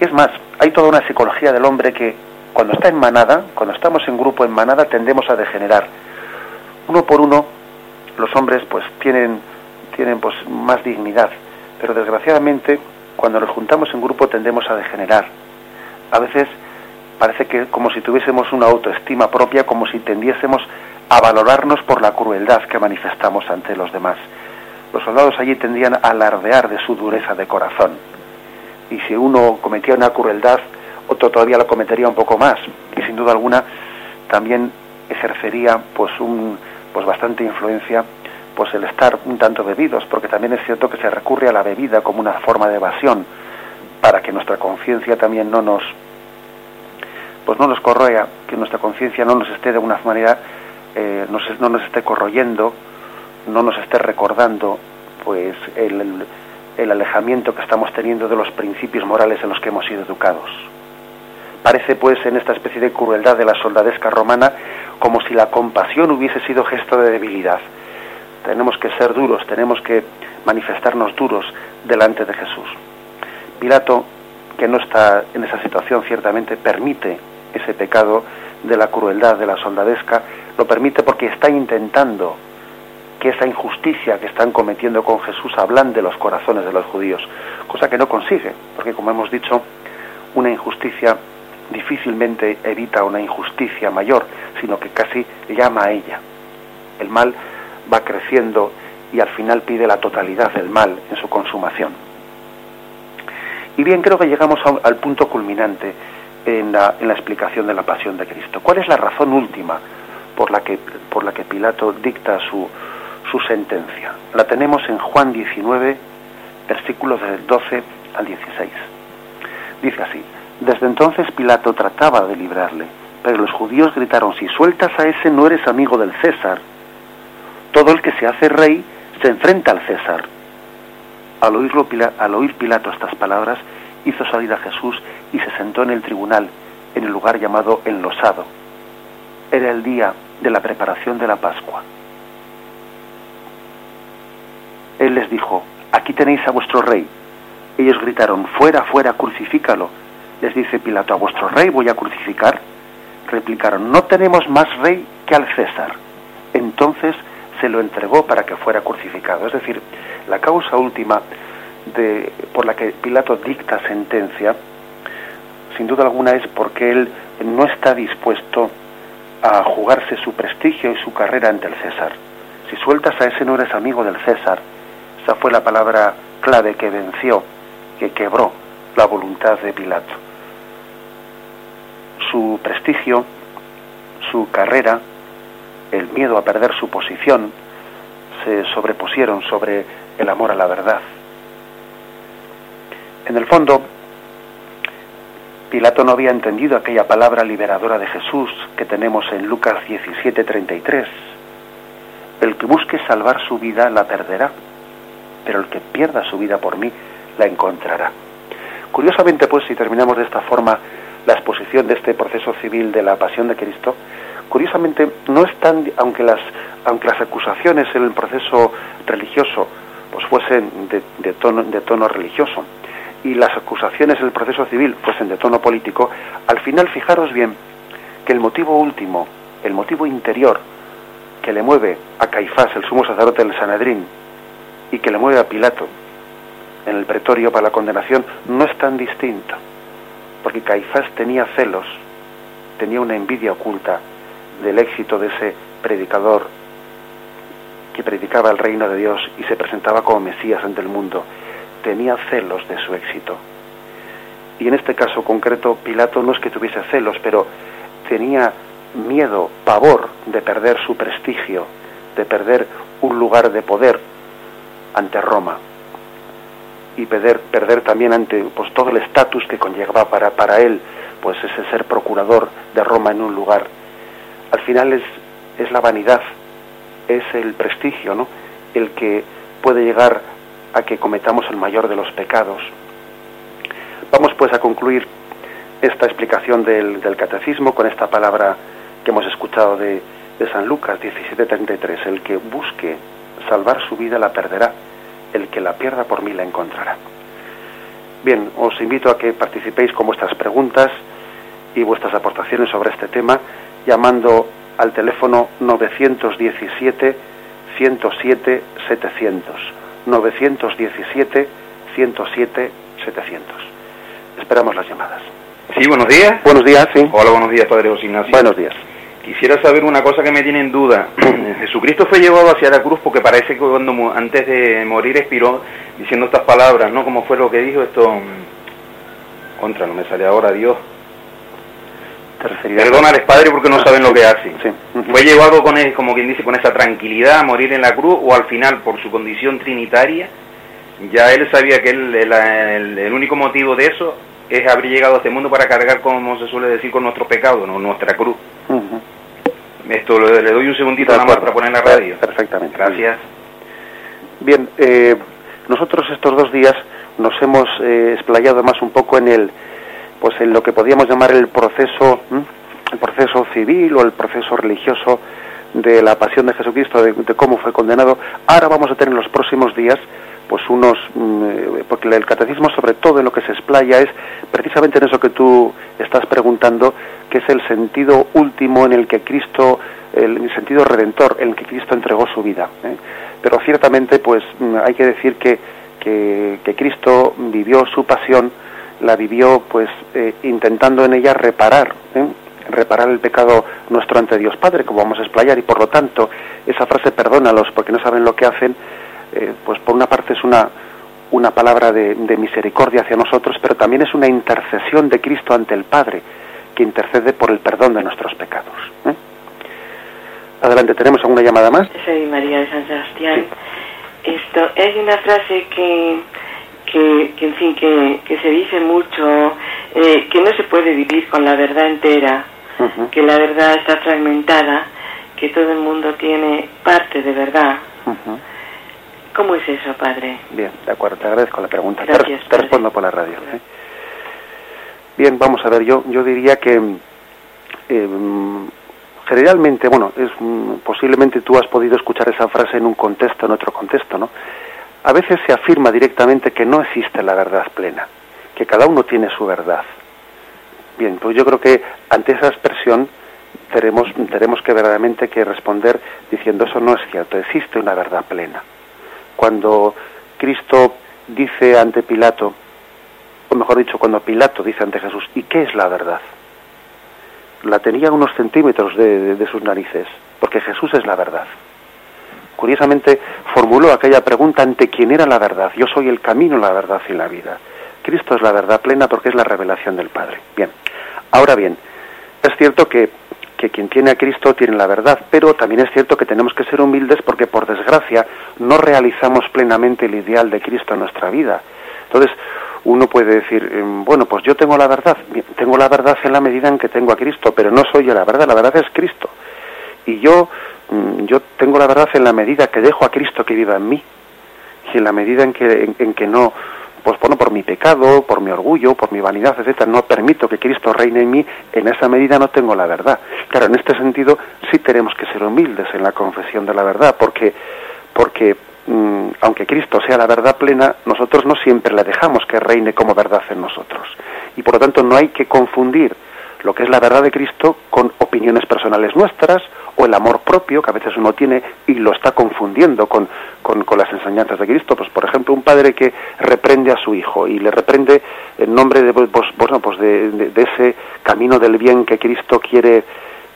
es más, hay toda una psicología del hombre que cuando está en manada, cuando estamos en grupo en manada, tendemos a degenerar. Uno por uno, los hombres pues tienen, tienen pues más dignidad, pero desgraciadamente cuando nos juntamos en grupo tendemos a degenerar. A veces parece que como si tuviésemos una autoestima propia, como si tendiésemos a valorarnos por la crueldad que manifestamos ante los demás. Los soldados allí tendrían a alardear de su dureza de corazón y si uno cometía una crueldad otro todavía lo cometería un poco más. Y sin duda alguna también ejercería pues un pues bastante influencia pues el estar un tanto bebidos, porque también es cierto que se recurre a la bebida como una forma de evasión para que nuestra conciencia también no nos pues no nos corroya, que nuestra conciencia no nos esté de alguna manera eh, no nos esté corroyendo, no nos esté recordando pues el alejamiento que estamos teniendo de los principios morales en los que hemos sido educados. Parece pues en esta especie de crueldad de la soldadesca romana como si la compasión hubiese sido gesto de debilidad. Tenemos que ser duros, tenemos que manifestarnos duros delante de Jesús. Pilato, que no está en esa situación ciertamente, permite ese pecado de la crueldad de la soldadesca, lo permite porque está intentando que esa injusticia que están cometiendo con Jesús hablan de los corazones de los judíos, cosa que no consigue, porque como hemos dicho, una injusticia difícilmente evita una injusticia mayor, sino que casi llama a ella. El mal va creciendo y al final pide la totalidad del mal en su consumación. Y bien, creo que llegamos al punto culminante en la, en la, explicación de la pasión de Cristo. ¿Cuál es la razón última por la que, por la que Pilato dicta su, su sentencia? La tenemos en Juan 19, versículos del 12 al 16. Dice así, desde entonces Pilato trataba de librarle, pero los judíos gritaron, si sueltas a ese no eres amigo del César. Todo el que se hace rey se enfrenta al César. Al, oírlo, al oír Pilato estas palabras, hizo salir a Jesús y se sentó en el tribunal, en el lugar llamado Enlosado. Era el día de la preparación de la Pascua. Él les dijo, aquí tenéis a vuestro rey. Ellos gritaron, fuera, fuera, crucifícalo. Les dice Pilato, ¿a vuestro rey voy a crucificar? Replicaron, no tenemos más rey que al César. Entonces se lo entregó para que fuera crucificado. Es decir, la causa última de, por la que Pilato dicta sentencia, sin duda alguna es porque él no está dispuesto a jugarse su prestigio y su carrera ante el César. Si sueltas a ese no eres amigo del César, esa fue la palabra clave que venció, que quebró la voluntad de Pilato. Su prestigio, su carrera, el miedo a perder su posición, se sobrepusieron sobre el amor a la verdad. En el fondo, Pilato no había entendido aquella palabra liberadora de Jesús que tenemos en Lucas 17:33. El que busque salvar su vida la perderá, pero el que pierda su vida por mí la encontrará. Curiosamente, pues, si terminamos de esta forma la exposición de este proceso civil de la pasión de Cristo, curiosamente no están, aunque las, aunque las acusaciones en el proceso religioso pues fuesen de, tono, de tono religioso y las acusaciones en el proceso civil fuesen de tono político, al final fijaros bien que el motivo último, el motivo interior que le mueve a Caifás, el sumo sacerdote del Sanedrín, y que le mueve a Pilato, en el pretorio para la condenación no es tan distinto, porque Caifás tenía celos, tenía una envidia oculta del éxito de ese predicador que predicaba el reino de Dios y se presentaba como Mesías ante el mundo, tenía celos de su éxito. Y en este caso concreto, Pilato no es que tuviese celos, pero tenía miedo, pavor de perder su prestigio, de perder un lugar de poder ante Roma y perder, perder también ante pues todo el estatus que conllevaba para, para él pues ese ser procurador de Roma en un lugar. Al final es, es la vanidad es el prestigio no el que puede llegar a que cometamos el mayor de los pecados. Vamos pues a concluir esta explicación del, del catecismo con esta palabra que hemos escuchado de, de San Lucas 17:33 el que busque salvar su vida la perderá el que la pierda por mí la encontrará. Bien, os invito a que participéis con vuestras preguntas y vuestras aportaciones sobre este tema llamando al teléfono 917 107 700 917 107 700. Esperamos las llamadas. Sí, buenos días. Buenos días, sí. Hola, buenos días, Padre José Ignacio. Buenos días. Quisiera saber una cosa que me tiene en duda. Jesucristo fue llevado hacia la cruz porque parece que cuando antes de morir expiró diciendo estas palabras, ¿no? Como fue lo que dijo esto? Contra, no me sale ahora Dios. Perdónales, Padre, porque no saben lo que hacen. Fue llevado con, como quien dice, con esa tranquilidad a morir en la cruz o al final, por su condición trinitaria, ya él sabía que el, único motivo de eso es haber llegado a este mundo para cargar, como se suele decir, con nuestro pecado, no nuestra cruz. Esto le, doy un segundito nada más para poner en la radio. Perfectamente. Gracias. Bien, eh, nosotros estos dos días nos hemos eh, explayado más un poco en el, pues en lo que podríamos llamar el proceso, el proceso civil o el proceso religioso de la pasión de Jesucristo, de, cómo fue condenado. Ahora vamos a tener en los próximos días pues unos mm, eh, porque el catecismo sobre todo en lo que se explaya es precisamente en eso que tú estás preguntando que es el sentido último en el que Cristo el, sentido redentor en el que Cristo entregó su vida ¿eh? pero ciertamente pues mm, hay que decir que, que, Cristo vivió su pasión la vivió pues eh, intentando en ella reparar reparar el pecado nuestro ante Dios Padre como vamos a explayar y por lo tanto esa frase perdónalos porque no saben lo que hacen eh, pues por una parte es una, una palabra de, misericordia hacia nosotros, pero también es una intercesión de Cristo ante el Padre, que intercede por el perdón de nuestros pecados. ¿eh? Adelante, ¿tenemos alguna llamada más? Soy María de San Sebastián. Esto, hay una frase que, que, en fin, que, que se dice mucho, eh, que no se puede vivir con la verdad entera, que la verdad está fragmentada, que todo el mundo tiene parte de verdad. ¿Cómo es eso, padre? Bien, de acuerdo, te agradezco la pregunta. te, respondo por la radio. ¿eh? Bien, vamos a ver, yo, yo diría que eh, generalmente, bueno, es mm, posiblemente tú has podido escuchar esa frase en un contexto, en otro contexto, ¿no? A veces se afirma directamente que no existe la verdad plena, que cada uno tiene su verdad. Bien, pues yo creo que ante esa expresión tenemos, tenemos que verdaderamente que responder diciendo eso no es cierto, existe una verdad plena cuando Cristo dice ante Pilato, o mejor dicho, cuando Pilato dice ante Jesús, ¿y qué es la verdad? La tenía unos centímetros de, sus narices, porque Jesús es la verdad. Curiosamente formuló aquella pregunta ante quién era la verdad. Yo soy el camino, la verdad y la vida. Cristo es la verdad plena porque es la revelación del Padre. Bien, ahora bien, es cierto que que quien tiene a Cristo tiene la verdad, pero también es cierto que tenemos que ser humildes porque por desgracia no realizamos plenamente el ideal de Cristo en nuestra vida. Entonces, uno puede decir, em, bueno, pues yo tengo la verdad, tengo la verdad en la medida en que tengo a Cristo, pero no soy yo la verdad, la verdad es Cristo. Y yo, mm, yo tengo la verdad en la medida que dejo a Cristo que viva en mí, y en la medida en que, en que no, pues bueno, por mi pecado, por mi orgullo, por mi vanidad, etcétera, no permito que Cristo reine en mí, en esa medida no tengo la verdad. Claro, en este sentido sí tenemos que ser humildes en la confesión de la verdad, porque, porque mm, aunque Cristo sea la verdad plena, nosotros no siempre le dejamos que reine como verdad en nosotros. Y por lo tanto no hay que confundir lo que es la verdad de Cristo con opiniones personales nuestras o el amor propio que a veces uno tiene y lo está confundiendo con, con, las enseñanzas de Cristo. Pues por ejemplo un padre que reprende a su hijo y le reprende en nombre de, pues, bueno, pues de, ese camino del bien que Cristo quiere,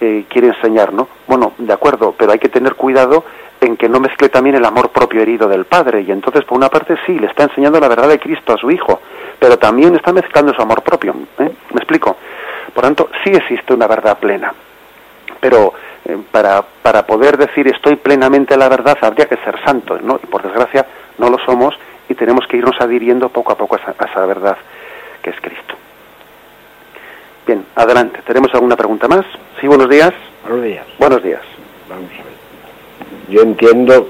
eh, quiere enseñar, ¿no? Bueno, de acuerdo, pero hay que tener cuidado en que no mezcle también el amor propio herido del padre. Y entonces, por una parte, sí, le está enseñando la verdad de Cristo a su hijo, pero también está mezclando su amor propio. ¿eh? ¿Me explico? Por tanto, sí existe una verdad plena. Pero eh, para, para poder decir estoy plenamente la verdad habría que ser santos, ¿no? Y por desgracia no lo somos y tenemos que irnos adhiriendo poco a poco a esa, a esa verdad que es Cristo. Bien, adelante. ¿Tenemos alguna pregunta más? Sí, buenos días. Buenos días. Buenos días. Vamos a ver. Yo entiendo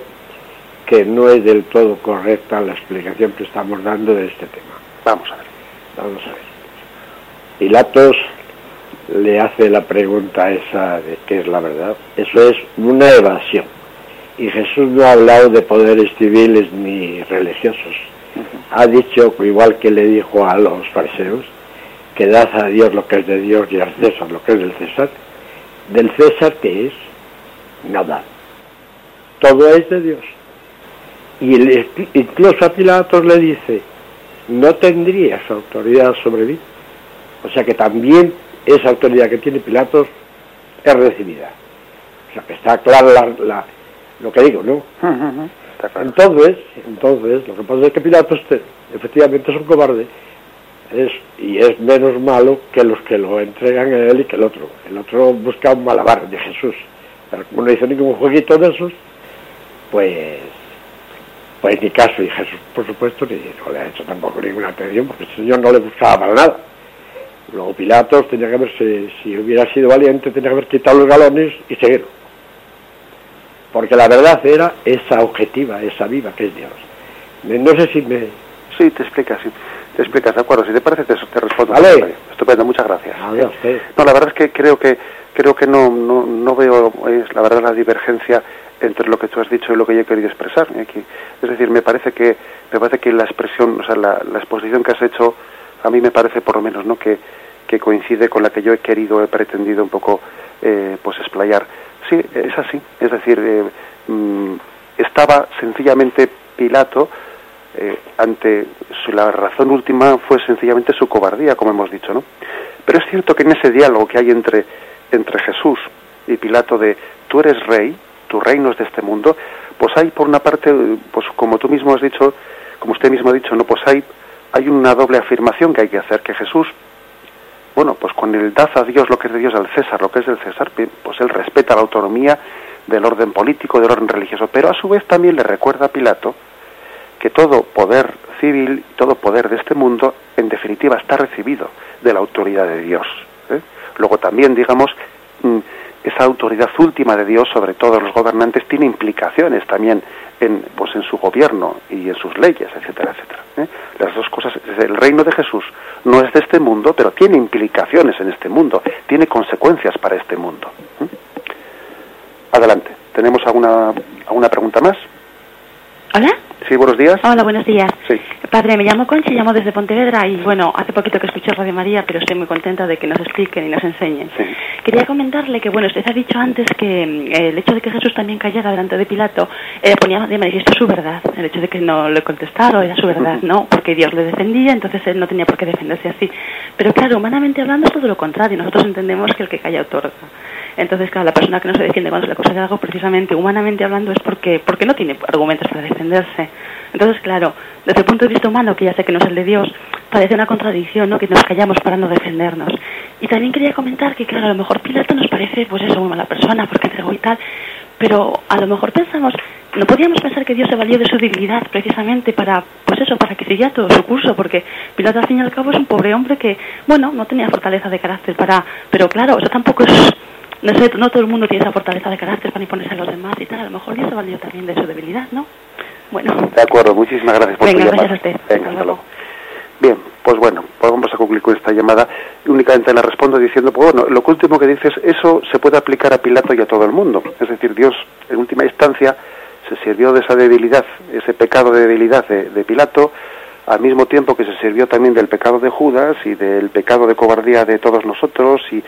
que no es del todo correcta la explicación que estamos dando de este tema. Vamos a ver. Vamos a ver. Pilatos le hace la pregunta esa de qué es la verdad, eso es una evasión. Y Jesús no ha hablado de poderes civiles ni religiosos. Ha dicho, igual que le dijo a los fariseos, que dad a Dios lo que es de Dios y al César lo que es del César. Del César, ¿qué es? Nada. Todo es de Dios. Y incluso a Pilatos le dice, no tendrías autoridad sobre mí. O sea que también esa autoridad que tiene Pilatos es recibida. O sea, que está claro lo que digo, ¿no? Entonces, entonces, lo que pasa es que Pilatos efectivamente es un cobarde, Es, y es menos malo que los que lo entregan a él y que el otro. El otro busca un malabar de Jesús. Pero como no hizo ningún jueguito de esos, pues pues ni caso. Y Jesús, por supuesto, ni, no le ha hecho tampoco ninguna atención, porque el Señor no le buscaba para nada. Luego Pilatos tenía que haberse, si hubiera sido valiente, tenía que haber quitado los galones y seguir. Porque la verdad era esa objetiva, esa viva que es Dios. No sé si me... Sí, te explicas, sí. Te explicas, de acuerdo. Si te parece, te, te respondo. Vale. Estupendo, muchas gracias. Adiós, No, la verdad es que creo que creo que no, no, no veo, es la verdad, la divergencia entre lo que tú has dicho y lo que yo he querido expresar. Aquí. Es decir, me parece que me parece que la expresión, o sea, la, la exposición que has hecho, a mí me parece por lo menos, ¿no? Que, que coincide con la que yo he querido, he pretendido un poco, eh, pues explayar. Sí, es así. Es decir, eh, mm, estaba sencillamente Pilato eh, ante su, la razón última fue sencillamente su cobardía, como hemos dicho, ¿no? Pero es cierto que en ese diálogo que hay entre entre Jesús y Pilato de tú eres rey, tu reino es de este mundo, pues hay por una parte, pues como tú mismo has dicho, como usted mismo ha dicho, no, pues hay hay una doble afirmación que hay que hacer que Jesús bueno, pues con el dad a Dios lo que es de Dios al César, lo que es del César, pues él respeta la autonomía del orden político, del orden religioso, pero a su vez también le recuerda a Pilato que todo poder civil, todo poder de este mundo, en definitiva, está recibido de la autoridad de Dios. ¿eh? Luego también, digamos, mm, esa autoridad última de Dios sobre todos los gobernantes tiene implicaciones también en, pues, en su gobierno y en sus leyes, etcétera, etcétera. ¿eh? Las dos cosas, el reino de Jesús no es de este mundo, pero tiene implicaciones en este mundo, tiene consecuencias para este mundo. ¿eh? Adelante, ¿tenemos alguna, alguna pregunta más? ¿Hola? Sí, buenos días. Hola, buenos días. Sí. Padre, me llamo Conchi, llamo desde Pontevedra y bueno, hace poquito que escuché Radio María, pero estoy muy contenta de que nos expliquen y nos enseñen. Sí. Quería comentarle que, bueno, usted ha dicho antes que mm, el hecho de que Jesús también callara delante de Pilato eh, ponía de manifiesto su verdad. El hecho de que no le contestara era su verdad, ¿no? Porque Dios le defendía, entonces él no tenía por qué defenderse así. Pero claro, humanamente hablando es todo lo contrario. Nosotros entendemos que el que calla otorga. Entonces, claro, la persona que no se defiende cuando se le acusa de algo, precisamente, humanamente hablando, es porque, porque no tiene argumentos para defenderse. Entonces, claro, desde el punto de vista humano, que ya sé que no es el de Dios, parece una contradicción, ¿no? Que nos callamos para no defendernos. Y también quería comentar que, claro, a lo mejor Pilato nos parece, pues eso, muy mala persona, porque entregó y tal, pero a lo mejor pensamos, no podíamos pensar que Dios se valió de su dignidad precisamente para, pues eso, para que siguiera todo su curso, porque Pilato al fin y al cabo es un pobre hombre que, bueno, no tenía fortaleza de carácter para, pero claro, eso tampoco es no sé, no todo el mundo tiene esa fortaleza de carácter para imponerse a los demás y tal. A lo mejor se valió también de su debilidad, ¿no? Bueno. De acuerdo, muchísimas gracias por Venga, tu llamada. gracias a usted. Venga, Hasta luego. Bien, pues bueno, pues vamos a concluir con esta llamada. Únicamente la respondo diciendo, pues bueno, lo último que dices, eso se puede aplicar a Pilato y a todo el mundo. Es decir, Dios, en última instancia, se sirvió de esa debilidad, ese pecado de debilidad de, de Pilato, al mismo tiempo que se sirvió también del pecado de Judas y del pecado de cobardía de todos nosotros y,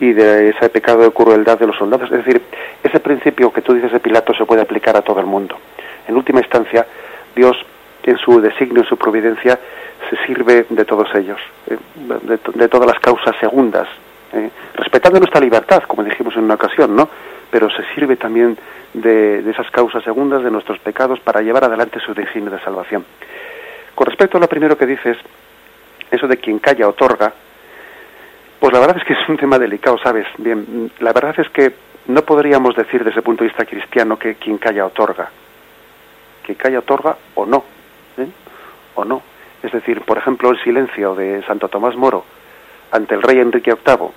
y de ese pecado de crueldad de los soldados. Es decir, ese principio que tú dices de Pilato se puede aplicar a todo el mundo. En última instancia, Dios, en su designio, en su providencia, se sirve de todos ellos, eh, de, de todas las causas segundas, eh, respetando nuestra libertad, como dijimos en una ocasión, ¿no? Pero se sirve también de, de esas causas segundas, de nuestros pecados, para llevar adelante su designio de salvación. Con respecto a lo primero que dices, eso de quien calla otorga, pues la verdad es que es un tema delicado, ¿sabes? Bien, la verdad es que no podríamos decir desde el punto de vista cristiano que quien calla otorga. Quien calla otorga o no. ¿eh? O no. Es decir, por ejemplo, el silencio de Santo Tomás Moro ante el rey Enrique VIII,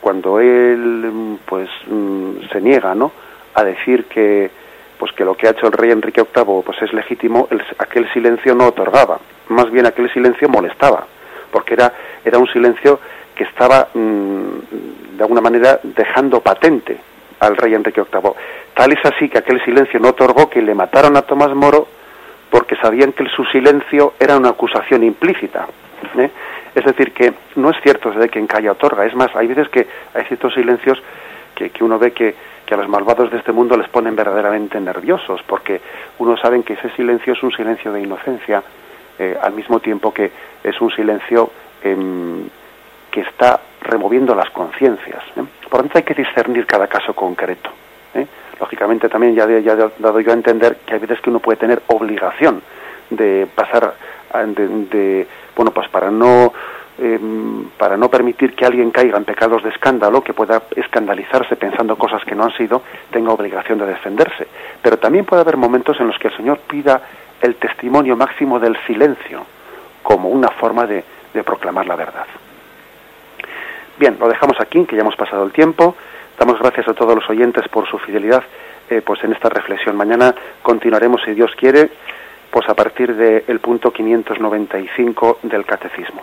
cuando él pues mm, se niega, ¿no? a decir que pues que lo que ha hecho el rey Enrique VIII pues es legítimo, el- aquel silencio no otorgaba, más bien aquel silencio molestaba, porque era era un silencio que estaba mm, de alguna manera dejando patente al rey Enrique VIII. Tal es así que aquel silencio no otorgó que le mataron a Tomás Moro porque sabían que su silencio era una acusación implícita. ¿eh? Es decir, que no es cierto de quien calla otorga. Es más, hay veces que hay ciertos silencios que, que uno ve que, a los malvados de este mundo les ponen verdaderamente nerviosos, porque uno sabe que ese silencio es un silencio de inocencia, eh, al mismo tiempo que es un silencio em, que está removiendo las conciencias. ¿eh? Por lo tanto, hay que discernir cada caso concreto. ¿eh? Lógicamente, también ya, he- ya he dado yo a entender que hay veces que uno puede tener obligación de pasar de, bueno, pues para no em, para no permitir que alguien caiga en pecados de escándalo, que pueda escandalizarse pensando cosas que no han sido, tenga obligación de defenderse. Pero también puede haber momentos en los que el Señor pida el testimonio máximo del silencio como una forma de, proclamar la verdad. Bien, lo dejamos aquí, que ya hemos pasado el tiempo. Damos gracias a todos los oyentes por su fidelidad eh, pues en esta reflexión. Mañana continuaremos, si Dios quiere, pues a partir del punto 595 del Catecismo.